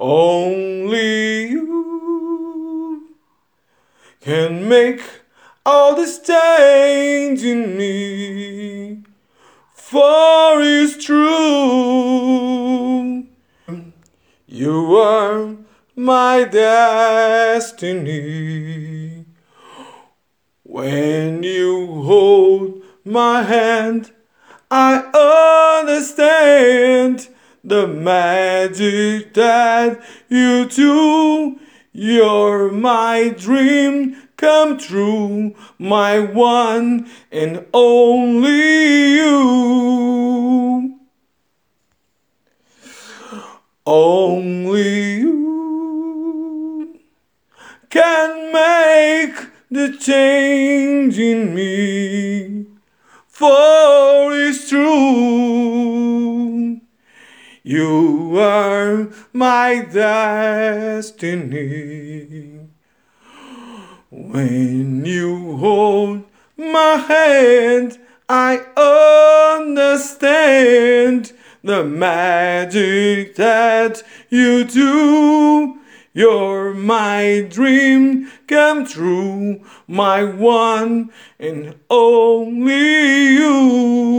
Only you can make all this change in me, for it's true. You are my destiny. When you hold my hand, I understand the magic that you do. You're my dream come true, my one and only you. Only you can make the change in me, for it's true. You are my destiny. When you hold my hand, I understand the magic that you do. You're my dream come true, my one and only you.